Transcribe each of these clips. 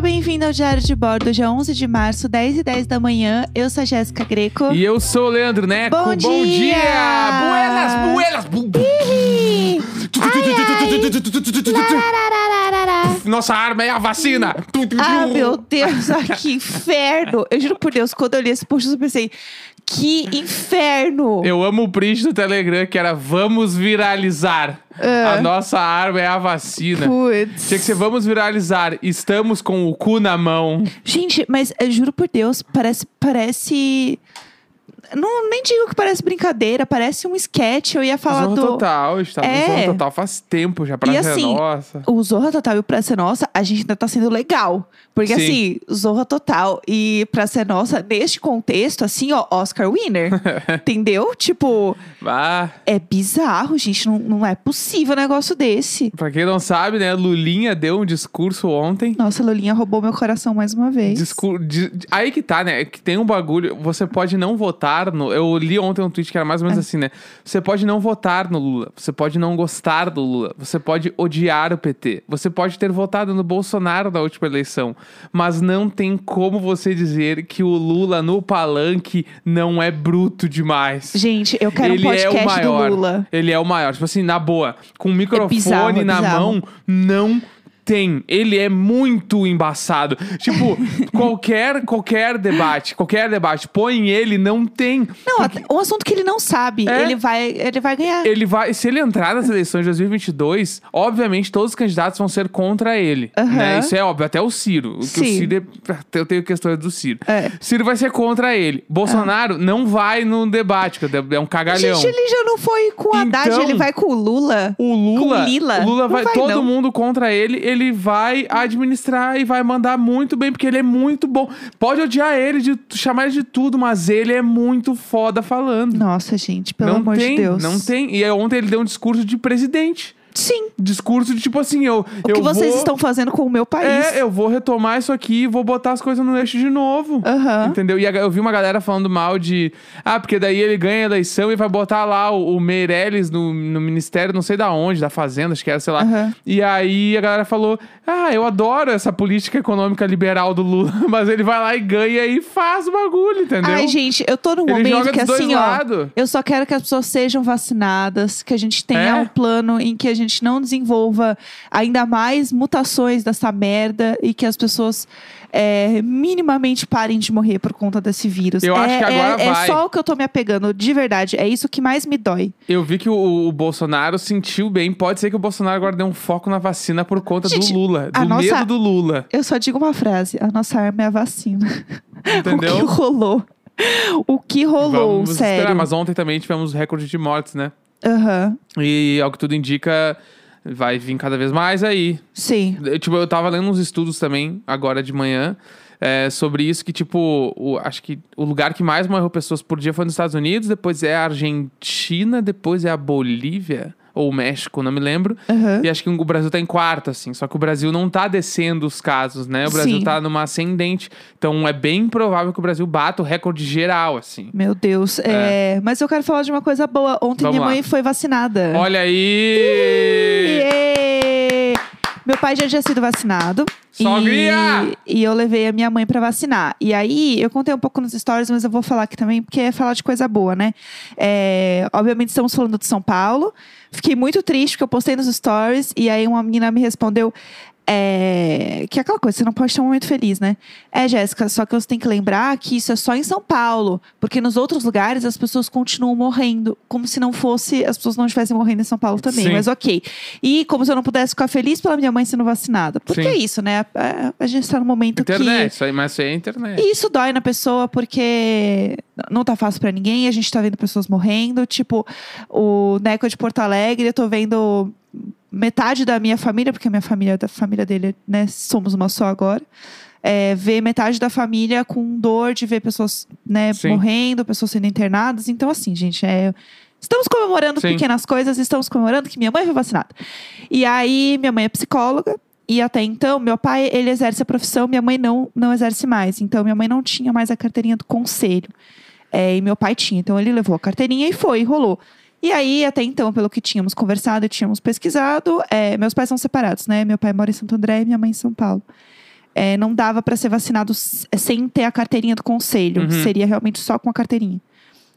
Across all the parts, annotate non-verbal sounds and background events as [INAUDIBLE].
Seja bem-vindo ao Diário de Bordo, dia 11 de março, 10 e 10 da manhã. Eu sou a Jéssica Greco. E eu sou o Leandro Neco. Bom dia! Buenas, buenas! bu- Ih! Nossa arma é a vacina! Ah, meu Deus, ah, que inferno! Eu juro por Deus, quando eu li esse post, eu pensei, que inferno! Eu amo o print do Telegram que era vamos viralizar. Ah. A nossa arma é a vacina. Putz. Tinha que ser vamos viralizar. Estamos com o cu na mão. Gente, mas eu juro por Deus, parece. Parece. Não, nem digo que parece brincadeira, parece um sketch. Eu ia falar Zorra do. Total, a gente tá no É. Zorra Total faz tempo já pra E ser assim, nossa. O Zorra Total e o Pra Ser Nossa, a gente ainda tá sendo legal. Porque Sim. assim, Zorra Total e Pra Ser Nossa, neste contexto, assim, ó, Oscar winner. [LAUGHS] entendeu? Tipo, Ah, é bizarro, gente. Não, não é possível um negócio desse. pra quem não sabe, né? Lulinha deu um discurso ontem. Nossa, a Lolinha roubou meu coração mais uma vez. Discur- di- Aí que tá, né? Que tem um bagulho. Você pode não votar no. Eu li ontem um tweet que era mais ou menos É. assim, né? Você pode não votar no Lula. Você pode não gostar do Lula. Você pode odiar o PT. Você pode ter votado no Bolsonaro na última eleição. Mas não tem como você dizer que o Lula no palanque não é bruto demais. Gente, eu quero Ele um é o podcast maior. do Lula. Ele é o maior. Tipo assim, na boa. Com o microfone bizarro, é na bizarro. mão, não tem. Ele é muito embaçado. Tipo, [LAUGHS] qualquer, qualquer debate, qualquer debate, põe ele, não tem. Não, até- um assunto que ele não sabe, É. ele, vai, ele vai ganhar. Ele vai, se ele entrar nas eleições de 2022, obviamente todos os candidatos vão ser contra ele. Aham. Né? Isso é óbvio, até o Ciro. O que. Ciro é, [LAUGHS] eu tenho questões do Ciro. É. Ciro vai ser contra ele. Bolsonaro não vai no debate, porque é um cagalhão. Gente, ele já não foi com o Haddad, Então- ele vai com o Lula. O Lula, Com Lila? o Lula vai, vai, todo não. mundo contra ele, ele vai administrar e vai mandar muito bem, porque ele é muito bom. Pode odiar ele, de chamar ele de tudo, mas ele é muito foda falando. Nossa, gente, pelo não amor tem, de Deus. não tem. E ontem ele deu um discurso de presidente. Sim. Discurso de tipo assim, eu. O eu que vocês vou, estão fazendo com o meu país? É, eu vou retomar isso aqui e vou botar as coisas no eixo de novo. Aham. Entendeu? E eu vi uma galera falando mal de. Ah, porque daí ele ganha a eleição e vai botar lá o, o Meirelles no, no ministério, não sei da onde, da Fazenda, acho que era, sei lá. Aham. E aí a galera falou: Ah, eu adoro essa política econômica liberal do Lula, [LAUGHS] mas ele vai lá e ganha e faz o bagulho, entendeu? Ai, gente, eu tô num Ele momento que assim, ó. Eu só quero que as pessoas sejam vacinadas, que a gente tenha É? um plano em que a gente não desenvolva ainda mais mutações dessa merda e que as pessoas é, minimamente parem de morrer por conta desse vírus. Eu é, acho que agora é, é vai. só o que eu tô me apegando, de verdade. É isso que mais me dói. Eu vi que o, o Bolsonaro sentiu bem. Pode ser que o Bolsonaro agora dê um foco na vacina por conta Gente, do Lula, do nossa- medo do Lula. Eu só digo uma frase: a nossa arma é a vacina. [LAUGHS] Entendeu? o que rolou? O que rolou, Vamos sério? esperar. Mas ontem também tivemos recorde de mortes, né? Aham, E ao que tudo indica, vai vir cada vez mais aí. sim. Eu, tipo, eu tava lendo uns estudos também, agora de manhã, é, sobre isso, que, tipo, o- acho que o lugar que mais morreu pessoas por dia foi nos Estados Unidos, depois é a Argentina, depois é a Bolívia. Ou México, não me lembro. Aham. E acho que o Brasil tá em quarto, assim. Só que o Brasil não tá descendo os casos, né? O Brasil Sim. tá numa ascendente. Então é bem provável que o Brasil bata o recorde geral, assim. Meu Deus. É, Mas eu quero falar de uma coisa boa. Ontem Vamos minha lá. mãe foi vacinada. Olha aí! Iê! Meu pai já tinha sido vacinado. Sogrinha! E, e eu levei a minha mãe pra vacinar. E aí, eu contei um pouco nos stories, mas eu vou falar aqui também, porque é falar de coisa boa, né? É, obviamente, estamos falando de São Paulo. Fiquei muito triste, porque eu postei nos stories. E aí, uma menina me respondeu. É, que é aquela coisa, você não pode ter um momento feliz, né? É, Jéssica, só que você tem que lembrar que isso é só em São Paulo. Porque nos outros lugares as pessoas continuam morrendo. Como se não fosse, as pessoas não estivessem morrendo em São Paulo também. Sim. Mas ok. E como se eu não pudesse ficar feliz pela minha mãe sendo vacinada. Porque Sim. é isso, né? A, a gente tá num momento Internet, isso aí, mas isso aí é internet. que. E isso dói na pessoa porque não tá fácil pra ninguém. A gente tá vendo pessoas morrendo. Tipo, o Neco de Porto Alegre, eu tô vendo metade da minha família, porque a minha família, da família dele, né, somos uma só agora. É, ver metade da família com dor de ver pessoas né, Sim. morrendo, pessoas sendo internadas. Então, assim, gente, é. Estamos comemorando Sim. pequenas coisas, estamos comemorando que minha mãe foi vacinada. E aí, minha mãe é psicóloga. E até então, meu pai, ele exerce a profissão, minha mãe não, não exerce mais. Então, minha mãe não tinha mais a carteirinha do conselho. É, e meu pai tinha. Então, ele levou a carteirinha e foi, rolou. E aí, até então, pelo que tínhamos conversado e tínhamos pesquisado, é, meus pais são separados, né? Meu pai mora em Santo André e minha mãe em São Paulo. é, não dava para ser vacinado s- sem ter a carteirinha do conselho. Uhum. Seria realmente só com a carteirinha.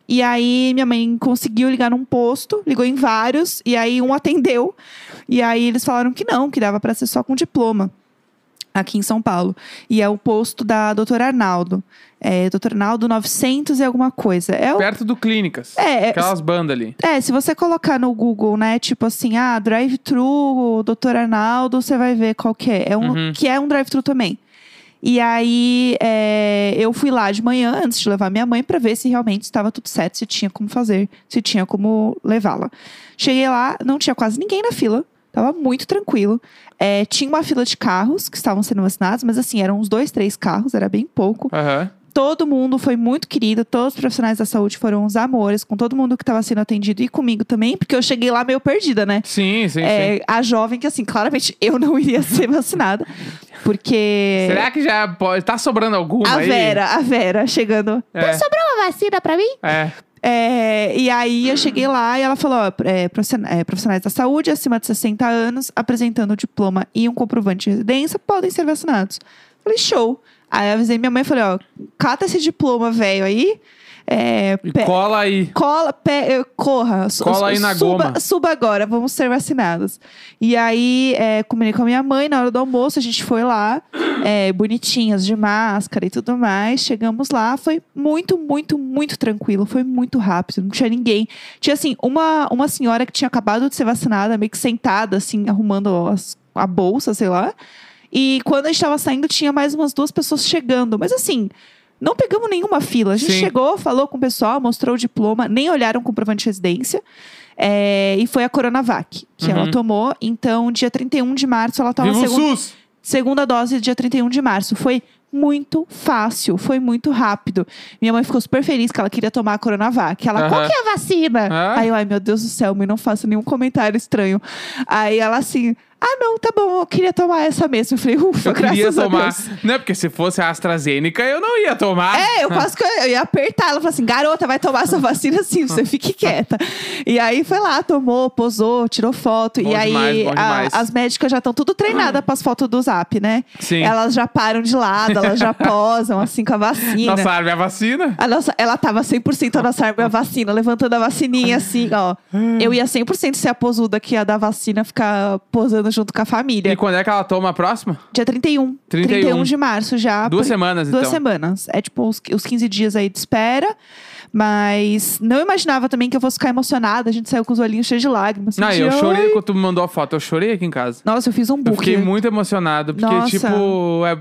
E aí minha mãe conseguiu ligar num posto, ligou em vários, e aí um atendeu. E aí eles falaram que não, que dava para ser só com diploma. Aqui em São Paulo. E é o posto da doutora Arnaldo. É, doutor Arnaldo 900 e alguma coisa. É o Perto do Clínicas. É, é- Aquelas bandas ali. é, se você colocar no Google, né, tipo assim, ah, drive-thru, Dr. Arnaldo, você vai ver qual que é. É um, Uhum. Que é um drive-thru também. E aí, é, eu fui lá de manhã, antes de levar minha mãe, pra ver se realmente estava tudo certo, se tinha como fazer, se tinha como levá-la. Cheguei lá, não tinha quase ninguém na fila, tava muito tranquilo. É, tinha uma fila de carros que estavam sendo vacinados, mas assim, eram uns dois, três carros, era bem pouco. Aham. Todo mundo foi muito querido, todos os profissionais da saúde foram uns amores, com todo mundo que estava sendo atendido e comigo também, porque eu cheguei lá meio perdida, né? Sim, sim, sim. É, a jovem que, assim, claramente eu não [LAUGHS] iria ser vacinada, porque. Será que já pode. Tá sobrando alguma A aí? Vera, a Vera chegando. É. Sobrou uma vacina pra mim? É. É, e aí eu cheguei lá e ela falou: ó, é, é, profissionais da saúde acima de 60 anos, apresentando diploma e um comprovante de residência, podem ser vacinados. Falei, show. Aí eu avisei minha mãe e falei, ó, cata esse diploma velho aí. É, E pe- cola aí. Cola, pe- corra. Cola aí na suba, goma. Suba agora, vamos ser vacinados. E aí, é, combinei com a minha mãe na hora do almoço, a gente foi lá, é, bonitinhas, de máscara e tudo mais. Chegamos lá, foi muito, muito, muito tranquilo, foi muito rápido, não tinha ninguém. Tinha, assim, uma, uma senhora que tinha acabado de ser vacinada, meio que sentada, assim, arrumando as- a bolsa, sei lá. E quando a gente tava saindo, tinha mais umas duas pessoas chegando. Mas assim, não pegamos nenhuma fila. A gente Sim. chegou, falou com o pessoal, mostrou o diploma, nem olharam o comprovante de residência. É, e foi a Coronavac que Uhum. ela tomou. Então, dia 31 de março, ela toma a Viva o segunda, segunda dose dia 31 de março. Foi muito fácil, foi muito rápido. Minha mãe ficou super feliz que ela queria tomar a Coronavac. Ela, qual Aham. que é a vacina? Ah. Aí eu, ai meu Deus do céu, mãe, não faça nenhum comentário estranho. Aí ela assim, ah não, tá bom, eu queria tomar essa mesmo. Eu falei, ufa, Eu queria graças a tomar. Deus. Não é porque se fosse a AstraZeneca, eu não ia tomar. É, eu quase que eu, ia apertar. Ela falou assim: garota, vai tomar essa vacina sim, você fique [LAUGHS] quieta. E aí foi lá, tomou, posou, tirou foto. Bom e aí demais, a- as médicas já estão tudo treinadas para as fotos do zap, né? Sim. Elas já param de lado, elas já [LAUGHS] posam assim com a vacina. Nossa arma é a vacina? A nossa, ela tava 100% a nossa arma a vacina, levantando a vacininha assim, ó. Eu ia 100% ser a posuda que ia dar vacina, ficar posando junto com a família. E quando é que ela toma a próxima? Dia 31. 31. de março já. Duas por- semanas, Duas então. semanas. É tipo os, os 15 dias aí de espera. Mas não imaginava também que eu fosse ficar emocionada. A gente saiu com os olhinhos cheios de lágrimas. Não, assim, eu chorei "Ai". quando tu me mandou a foto. Eu chorei aqui em casa. Nossa, eu fiz um Eu book. fiquei muito emocionado. Porque, Nossa. tipo, é,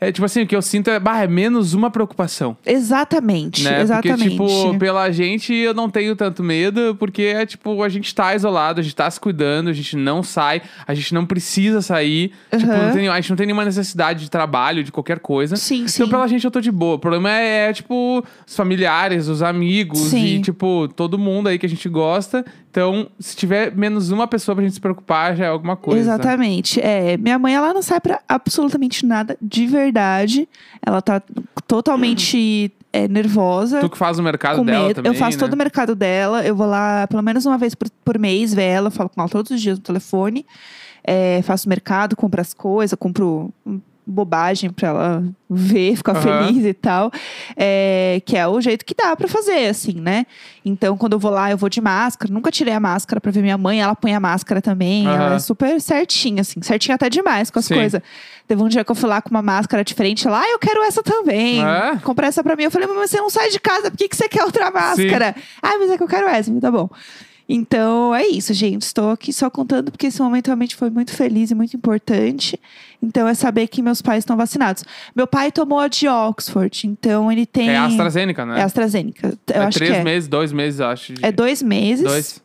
é tipo assim, o que eu sinto é, bah, é menos uma preocupação. Exatamente, Né? exatamente. Porque, tipo, pela gente eu não tenho tanto medo, porque é tipo, a gente tá isolado, a gente tá se cuidando, a gente não sai, a gente não precisa sair. Tipo, Aham. não tem- a gente não tem nenhuma necessidade de trabalho, de qualquer coisa. Sim, sim. Então, pela gente, eu tô de boa. O problema é, é, tipo, os familiares, os amigos Sim. e, tipo, todo mundo aí que a gente gosta. Então, se tiver menos uma pessoa pra gente se preocupar, já é alguma coisa. Exatamente. É, minha mãe, ela não sai pra absolutamente nada de verdade. Ela tá totalmente é, nervosa. Tu que faz o mercado com dela medo. também, eu faço né? todo o mercado dela. Eu vou lá pelo menos uma vez por, por mês ver ela. Falo com ela todos os dias no telefone. É, faço mercado, compro as coisas, compro bobagem pra ela ver, ficar Aham. feliz e tal. É, que é o jeito que dá pra fazer, assim, né? Então, quando eu vou lá, eu vou de máscara. Nunca tirei a máscara pra ver minha mãe. Ela põe a máscara também. Ela Aham. é super certinha, assim. Certinha até demais com as Sim. coisas. Teve um dia que eu fui lá com uma máscara diferente. Ela, ah, eu quero essa também. É? Compra essa pra mim. Eu falei, mas você não sai de casa. Por que, que você quer outra máscara? Ah, mas é que eu quero essa. Tá bom. Então, é isso, gente. Estou aqui só contando porque esse momento realmente foi muito feliz e muito importante. Então, é saber que meus pais estão vacinados. Meu pai tomou a de Oxford, então ele tem... É AstraZeneca, né? É AstraZeneca. Eu é acho três que é. meses, dois meses, acho. de- É dois meses. Dois.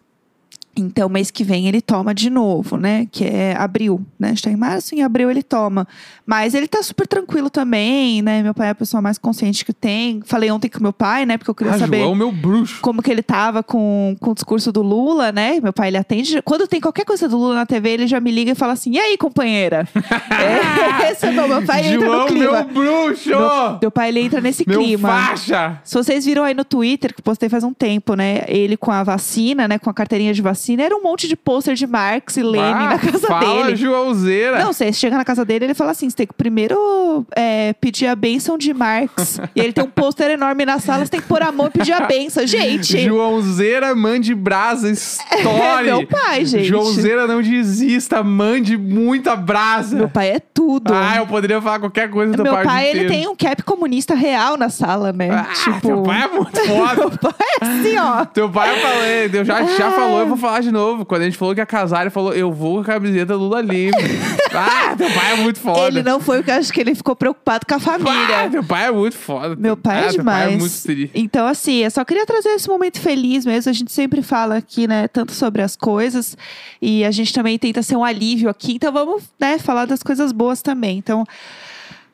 Então, mês que vem ele toma de novo, né? Que é abril, né? A gente tá em março, em abril ele toma. Mas ele tá super tranquilo também, né? Meu pai é a pessoa mais consciente que tem. Falei ontem com meu pai, né? Porque eu queria Ah, saber João, meu bruxo. como que ele tava com, com o discurso do Lula, né? Meu pai, ele atende. Quando tem qualquer coisa do Lula na TV, ele já me liga e fala assim: e aí, companheira? [LAUGHS] é, esse é meu, meu pai, entra no clima. meu bruxo! Meu, meu pai, ele entra nesse Meu clima. faixa! Se vocês viram aí no Twitter, que postei faz um tempo, né? Ele com a vacina, né? Com a carteirinha de vacina, era um monte de pôster de Marx e Lenin Ah, na casa fala, dele. Joãozeira. Não, você chega na casa dele ele fala assim: você tem que primeiro é, pedir a bênção de Marx. e ele tem um pôster enorme na sala, você tem que pôr a mão e pedir a bênção. Gente, Joãozeira, mande brasa, [LAUGHS] é estoure. meu pai, gente. Joãozeira não desista, mande muita brasa. Meu pai é tudo. Ah, eu poderia falar qualquer coisa do meu pai, o pai, ele tem um cap comunista real na sala, né? Ah, tipo, teu pai é muito [LAUGHS] foda. meu pai é assim, ó. Teu pai eu falei, eu já, já falou, eu vou falar de novo. Quando a gente falou que ia casar, ele falou, eu vou com a camiseta Lula livre. [LAUGHS] ah, teu pai é muito foda. Ele não foi porque acho que ele ficou preocupado com a Ah, família. teu pai é muito foda. Meu pai ah, é Teu pai é demais. muito tri. Então, assim, eu só queria trazer esse momento feliz mesmo. A gente sempre fala aqui, né, tanto sobre as coisas. E a gente também tenta ser um alívio aqui. Então, vamos, né, falar das coisas boas também. Então,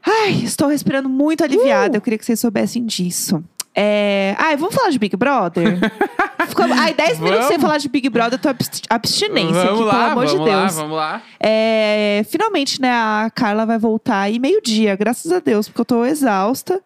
ai, estou respirando muito aliviada. Uh! Eu queria que vocês soubessem disso. É... Ai, vamos falar de Big Brother? [LAUGHS] Ficou... Ai, 10 minutos sem Vamos. falar de Big Brother, tô abst- abstinência Vamos aqui, lá, pelo amor vamos de lá, Deus. vamos lá. É, finalmente, né, a Carla vai voltar aí meio-dia, graças a Deus, porque eu tô exausta.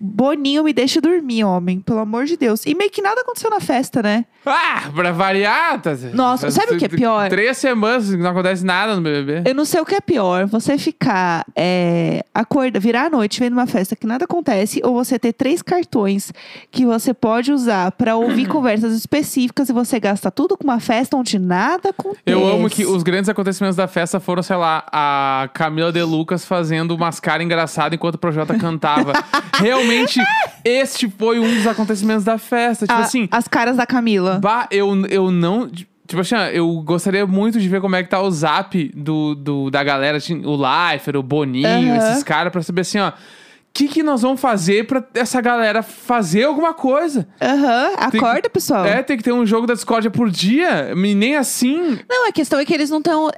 Boninho me deixa dormir, homem, pelo amor de Deus. E meio que nada aconteceu na festa, né? Ah, pra variar, tá... Nossa, sabe o que é pior? Três semanas não acontece nada no BBB. Eu não sei o que é pior, você ficar, é, acorda, virar à noite vendo uma festa que nada acontece, ou você ter três cartões que você pode usar pra ouvir [CLEARS THROAT] conversas específicas e você gasta tudo com uma festa onde nada acontece. Eu amo que os grandes acontecimentos da festa foram, sei lá, a Camila De Lucas fazendo umas caras engraçadas enquanto o Projota cantava. [LAUGHS] Realmente, este foi um dos acontecimentos da festa. Tipo A- assim, as caras da Camila. bah, eu, eu não. Tipo assim, ó, eu gostaria muito de ver como é que tá o zap do, do, da galera, assim, o Leifert, o Boninho, Aham. esses caras, pra saber assim, ó. O que, que nós vamos fazer pra essa galera fazer alguma coisa? Aham, Tem que- acorda, pessoal. É, tem que ter um jogo da discórdia por dia. E nem assim Não, a questão é que eles não estão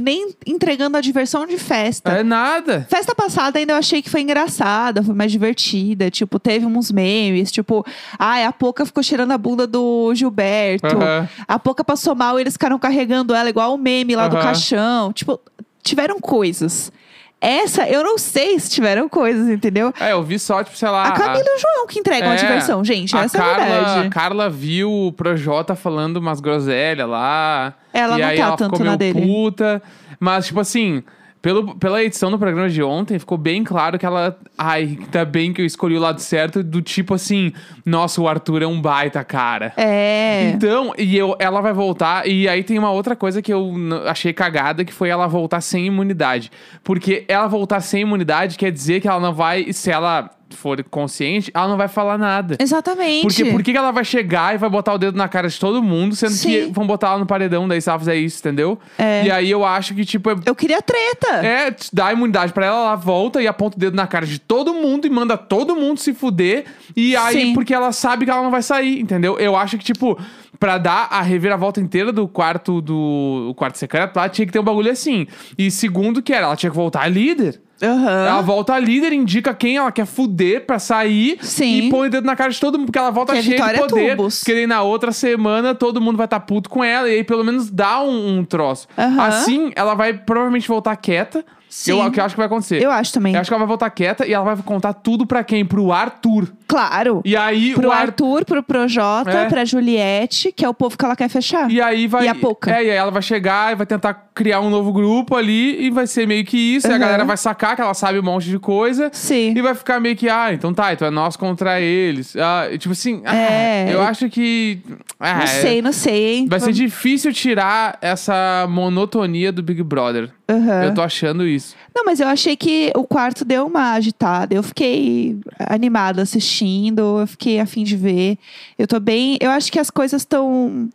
nem entregando a diversão de festa. é nada. Festa passada ainda eu achei que foi engraçada, foi mais divertida. Tipo, teve uns memes, tipo, ai, a Poca ficou cheirando a bunda do Gilberto. Aham. A Poca passou mal e eles ficaram carregando ela igual o meme lá do Aham. caixão. Tipo, tiveram coisas. Essa, eu não sei se tiveram coisas, entendeu? É, eu vi só, tipo, sei lá. a Camila e o João que entregam a É, diversão, gente. a essa Carla, é a A verdade. Carla viu o Projota falando umas groselhas lá. Ela e não aí tá ela tanto ficou na meio dele. puta. Mas, tipo assim, pelo, pela edição do programa de ontem, ficou bem claro que ela. Ai, ainda bem que eu escolhi o lado certo, do tipo assim, nossa, o Arthur é um baita cara. É. Então, e eu, ela vai voltar. E aí tem uma outra coisa que eu achei cagada, que foi ela voltar sem imunidade. Porque ela voltar sem imunidade quer dizer que ela não vai, se ela for consciente, ela não vai falar nada. Exatamente. Porque por que que ela vai chegar e vai botar o dedo na cara de todo mundo, sendo que Sim. vão botar ela no paredão daí se ela fizer isso, entendeu? É. E aí eu acho que, tipo, é, Eu queria treta. é, dá imunidade pra ela, ela volta e aponta o dedo na cara de todo mundo e manda todo mundo se fuder. E aí, Sim. porque ela sabe que ela não vai sair, entendeu? Eu acho que, tipo, pra dar a reviravolta inteira do quarto do quarto secreto lá, tinha que ter um bagulho assim. E segundo que era, ela tinha que voltar líder. Aham. Ela volta líder, indica quem ela quer fuder pra sair Sim. e põe o dedo na cara de todo mundo, porque ela volta Que é cheia de poder. Tubos. Porque daí na outra semana todo mundo vai estar puto com ela, e aí pelo menos dá um, um troço. Aham. Assim, ela vai provavelmente voltar quieta. Sim. Eu, que eu acho que vai acontecer. Eu acho também. Eu acho que ela vai voltar quieta e ela vai contar tudo pra quem? Pro Arthur. Claro. E aí Pro o Ar- Arthur, pro Projota, É. pra Juliette, que é o povo que ela quer fechar. E aí vai. E a Poca. É, e aí ela vai chegar e vai tentar criar um novo grupo ali e vai ser meio que isso. E a Aham. galera vai sacar que ela sabe um monte de coisa. Sim. E vai ficar meio que, ah, então tá, então é nós contra eles. Ah, tipo assim, ah, É. eu acho que. ah, Não sei, não sei, hein? Vai ser difícil tirar essa monotonia do Big Brother. Aham. Eu tô achando isso. Não, mas eu achei que o quarto deu uma agitada. Eu fiquei animada assistindo, eu fiquei afim de ver. Eu tô bem. Eu acho que as coisas estão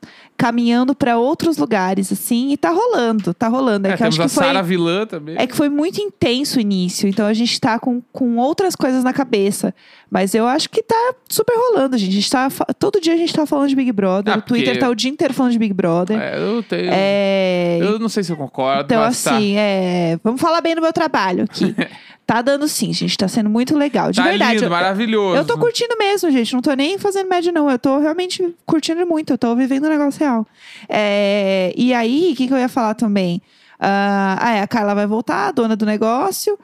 caminhando pra outros lugares, assim, e tá rolando, tá rolando. É, É, que temos acho a que foi. Sara Vilã também. É que foi muito intenso o início, então a gente tá com, com outras coisas na cabeça. Mas eu acho que tá super rolando, gente. A gente tá, todo dia a gente tá falando de Big Brother. Ah, o Twitter porque- tá o dia inteiro falando de Big Brother. É, eu tenho. É, Eu não sei se eu concordo, então, tá. assim, é, vamos falar bem do meu trabalho aqui. [LAUGHS] tá dando sim, gente. Tá sendo muito legal. De tá verdade. lindo, eu, maravilhoso. eu tô curtindo mesmo, gente. Não tô nem fazendo média, não. Eu tô realmente curtindo muito. Eu tô vivendo um negócio real. É, e aí, o que, que eu ia falar também? Ah, ah, é, a Carla vai voltar, a dona do negócio.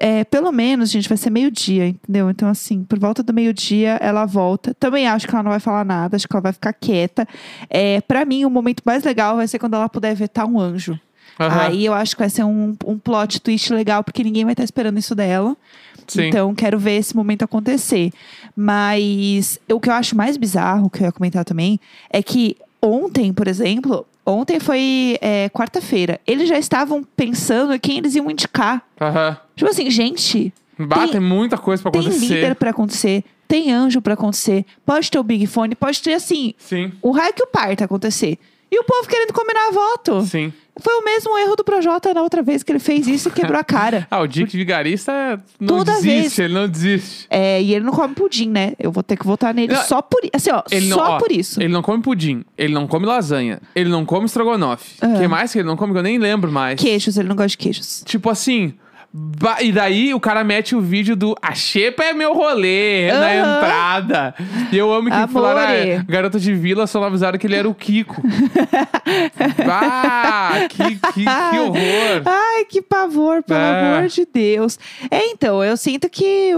É, pelo menos, gente, vai ser meio-dia, entendeu? Então, assim, por volta do meio-dia ela volta. Também acho que ela não vai falar nada, acho que ela vai ficar quieta. É, para mim, o momento mais legal vai ser quando ela puder vetar um anjo. Aham. Aí eu acho que vai ser um, um plot twist legal, porque ninguém vai estar esperando isso dela. Sim. Então, quero ver esse momento acontecer. Mas o que eu acho mais bizarro, que eu ia comentar também, é que ontem, por exemplo, ontem foi é, quarta-feira. Eles já estavam pensando em quem eles iam indicar. Aham. Tipo assim, gente, Bah, Tem- tem muita coisa pra tem acontecer. líder pra acontecer, tem anjo pra acontecer, pode ter o Big Fone, pode ter assim, Sim, o raio que o parta acontecer. E o povo querendo combinar voto. sim. Foi o mesmo erro do Projota na outra vez que ele fez isso e quebrou a cara. [LAUGHS] Ah, o Dick Vigarista não Toda desiste, vez. ele não desiste. É, e ele não come pudim, né? Eu vou ter que votar nele Não, só por isso. Assim, ó, Ele não, só ó, por isso. Ele não come pudim, ele não come lasanha, ele não come estrogonofe. O Aham. que mais que ele não come que eu nem lembro mais? Queijos, ele não gosta de queijos. Tipo assim. Ba- E daí o cara mete o vídeo do A Xepa é meu rolê na Aham. entrada. E eu amo que Amore. falaram, ah, garota de vila só não avisaram que ele era o Kiko. [LAUGHS] ah, que, que, que horror. Ai, que pavor, pelo É. amor de Deus. É, então, eu sinto que.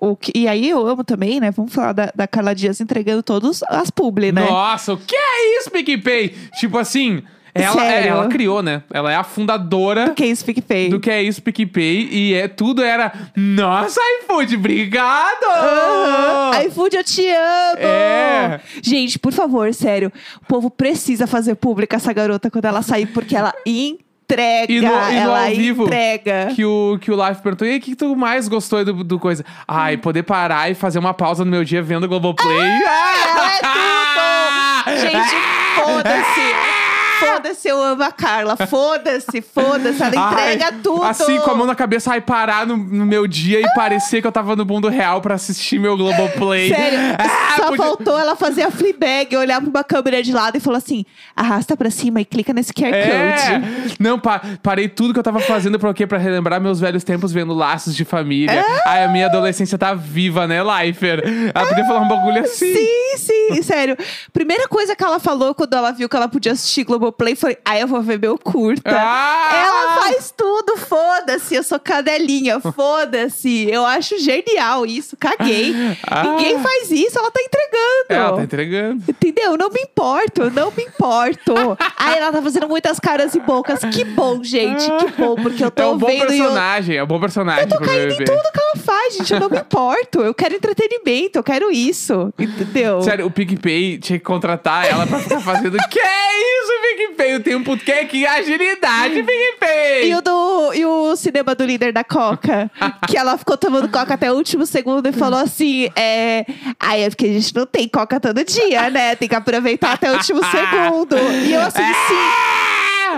O que- e aí eu amo também, né? Vamos falar da, da Carla Dias entregando todos as publi, né? Nossa, o que é isso, PicPay? Tipo assim, ela, é- ela criou, né? Ela é a fundadora Que isso, PicPay. do que é isso, PicPay. E é, tudo era, nossa, iFood, obrigado! Aham. iFood, eu te amo! É. Gente, por favor, sério. O povo precisa fazer pública essa garota quando ela sair, porque ela [LAUGHS] entrega. E no- e no ela ao vivo, entrega. Que o, que o Life perguntou, e aí, o que tu mais gostou do, do coisa? Ai, poder parar e fazer uma pausa no meu dia vendo o Globoplay. Ela é tudo! [LAUGHS] Gente, foda-se! Foda-se, eu amo a Carla. Foda-se, foda-se. Ela Ai, entrega tudo. Assim, com a mão na cabeça, ai, parar no, no meu dia e parecer que eu tava no mundo real pra assistir meu Globoplay. Sério, [LAUGHS] Ah, só podia- faltou ela fazer a Fleabag, olhar pra uma câmera de lado e falar assim: arrasta pra cima e clica nesse QR É. Code. Não, pa- parei tudo que eu tava fazendo pra quê? Pra relembrar meus velhos tempos vendo laços de família. É. Ai, a minha adolescência tá viva, né, Lifer? Ela podia falar um bagulho assim. Sim, sim, sério. Primeira coisa que ela falou quando ela viu que ela podia assistir Globoplay foi: ah, eu vou ver meu curta. Ah! Ela faz tudo, foda-se, eu sou cadelinha, foda-se. Eu acho genial isso, caguei. Ah. Ninguém faz isso, ela tá entregando. Ela tá entregando. Entendeu? Não me importo, não me importo. [LAUGHS] Aí ela tá fazendo muitas caras e bocas. Que bom, gente, que bom, porque eu tô É um bom vendo eu personagem, é um bom personagem. eu tô caindo em tudo que ela faz, gente. Eu não me [LAUGHS] importo. Eu quero entretenimento, eu quero isso. Entendeu? Sério, o PicPay tinha que contratar ela pra ficar fazendo. que é isso, PicPay? O tempo que é que agilidade, PicPay! E o, do, e o cinema do líder da Coca, [LAUGHS] que ela ficou tomando Coca até o último segundo e falou assim: é. Ai, é porque a gente não tem Coca todo dia, né? Tem que aproveitar até o último [LAUGHS] segundo. E eu assim, sim.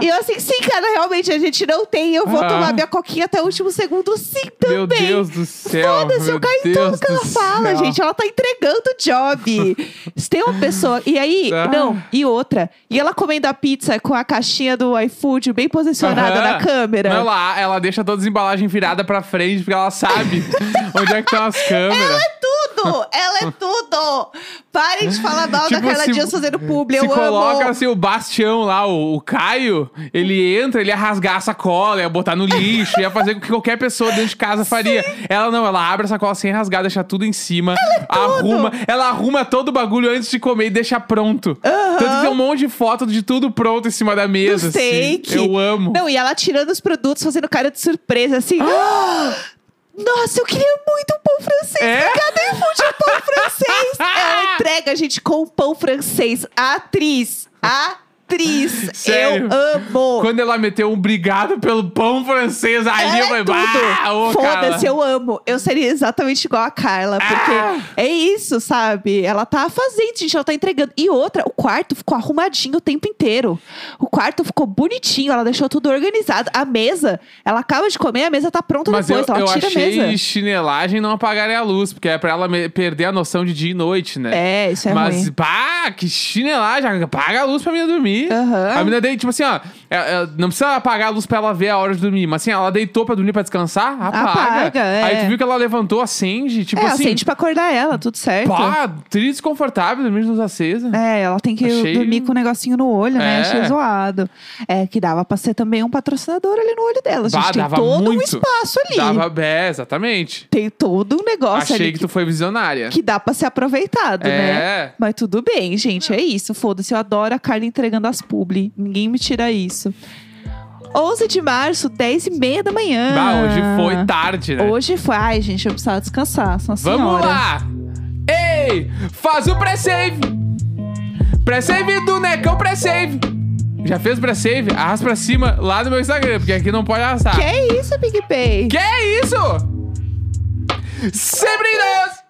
E eu assim, sim, cara, realmente a gente não tem. Eu vou Ah. tomar minha coquinha até o último segundo, sim, também. Meu Deus do céu. Foda-se, eu caio em tudo que ela fala, gente. Ela tá entregando o job. Se tem uma pessoa. E aí, Ah. não, e outra. E ela comendo a pizza com a caixinha do iFood bem posicionada Aham. na câmera. Não, ela, ela deixa todas as embalagens viradas pra frente, porque ela sabe [LAUGHS] onde é que estão as câmeras. tudo! Ela é tudo! Parem de falar mal Tipo, da Carla se- Dias fazendo publi, Se eu coloca amo! assim, o Bastião lá, o, o Caio, ele entra, ele ia rasgar a sacola, ia botar no lixo, ia fazer o que qualquer pessoa dentro de casa faria. Ela não, ela abre a sacola sem rasgar, deixa tudo em cima, arruma, ela arruma todo o bagulho antes de comer e deixa pronto. Tanto que tem um monte de foto de tudo pronto em cima da mesa. Do assim. steak. Eu amo. Não, e ela tirando os produtos, fazendo cara de surpresa, assim. Nossa, eu queria muito um pão francês. É? Cadê o fute pão francês? [LAUGHS] Ela entrega a gente com o pão francês. A atriz. A atriz. [LAUGHS] Sério? Eu amo. Quando ela meteu um obrigado pelo pão francês ali, Ela eu é falei, ô, Foda-se, Carla." eu amo. Eu seria exatamente igual a Carla, porque Ah. é isso, sabe? Ela tá fazendo, gente, ela tá entregando. E outra, o quarto ficou arrumadinho o tempo inteiro. O quarto ficou bonitinho, ela deixou tudo organizado. A mesa, ela acaba de comer, a mesa tá pronta Mas eu, depois, ela eu tira a mesa. achei chinelagem não apagarem a luz, porque é pra ela perder a noção de dia e noite, né? É, isso é Mas, ruim. pá, que chinelagem. Apaga a luz pra menina dormir. Aham. A menina deitou, tipo assim, ó. é- é, não precisa apagar a luz pra ela ver a hora de dormir. Mas assim, ela deitou pra dormir pra descansar, apaga. Apaga, é. Aí tu viu que ela levantou, acende, tipo é, assim. acende pra acordar ela, tudo certo. Pá, triste desconfortável, dormir de luz acesa. É, ela tem que Achei- dormir com um negocinho no olho, né? É. Achei zoado. É, que dava pra ser também um patrocinador ali no olho dela. A gente Bah, tem dava todo um muito. espaço ali. Dava, é, exatamente. Tem todo um negócio Achei ali que tu foi visionária. que dá pra ser aproveitado, né? É. Mas tudo bem, gente, é isso. Foda-se, eu adoro a Carla entregando as publi. Ninguém me tira isso. 11 de março, 10 e meia da manhã. Ah, hoje foi tarde, né? Hoje foi. Ai, gente, eu precisava descansar. Vamos senhora. lá! Ei! Faz o pré-save! Pré-save do Necão Pré-save! Já fez pré-save? Arrasta pra cima lá no meu Instagram, porque aqui não pode arrastar. Que isso, PicPay? Que isso? Sempre nós!